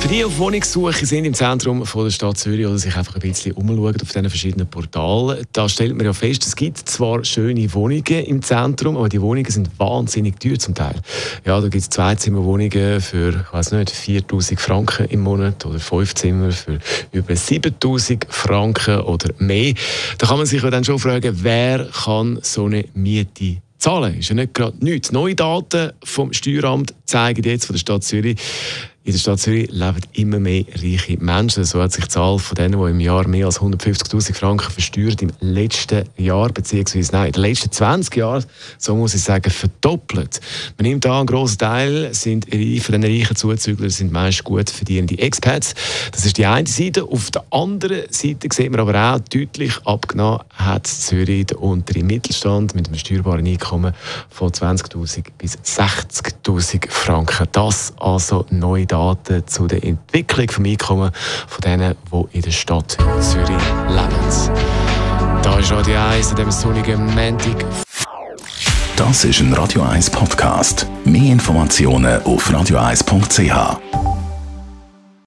für die auf Wohnungssuche sind im Zentrum von der Stadt Zürich oder sich einfach ein bisschen umschauen auf diesen verschiedenen Portalen, da stellt man ja fest, es gibt zwar schöne Wohnungen im Zentrum, aber die Wohnungen sind wahnsinnig teuer zum Teil. Ja, da gibt es Zweizimmerwohnungen für, ich weiß nicht, 4000 Franken im Monat oder fünf Zimmer für über 7000 Franken oder mehr. Da kann man sich dann schon fragen, wer kann so eine Miete zahlen? Ist ja nicht gerade nichts. Neue Daten vom Steueramt zeigen jetzt von der Stadt Zürich, in der Stadt Zürich leben immer mehr reiche Menschen. So hat sich die Zahl von denen, die im Jahr mehr als 150.000 Franken versteuert, im letzten Jahr, beziehungsweise nein, in den letzten 20 Jahren, so muss ich sagen, verdoppelt. Man nimmt an, ein grosser Teil sind von diesen reichen Zuzügler sind meist gut verdienende Expats. Das ist die eine Seite. Auf der anderen Seite sieht man aber auch deutlich abgenommen hat Zürich den unteren Mittelstand mit einem steuerbaren Einkommen von 20.000 bis 60.000 Franken. Das also neu Daten zu der Entwicklung des Einkommens von denen, die in der Stadt Zürich leben. Da ist Radio 1 an diesem sonnigen Montag. Das ist ein Radio 1 Podcast. Mehr Informationen auf radio1.ch.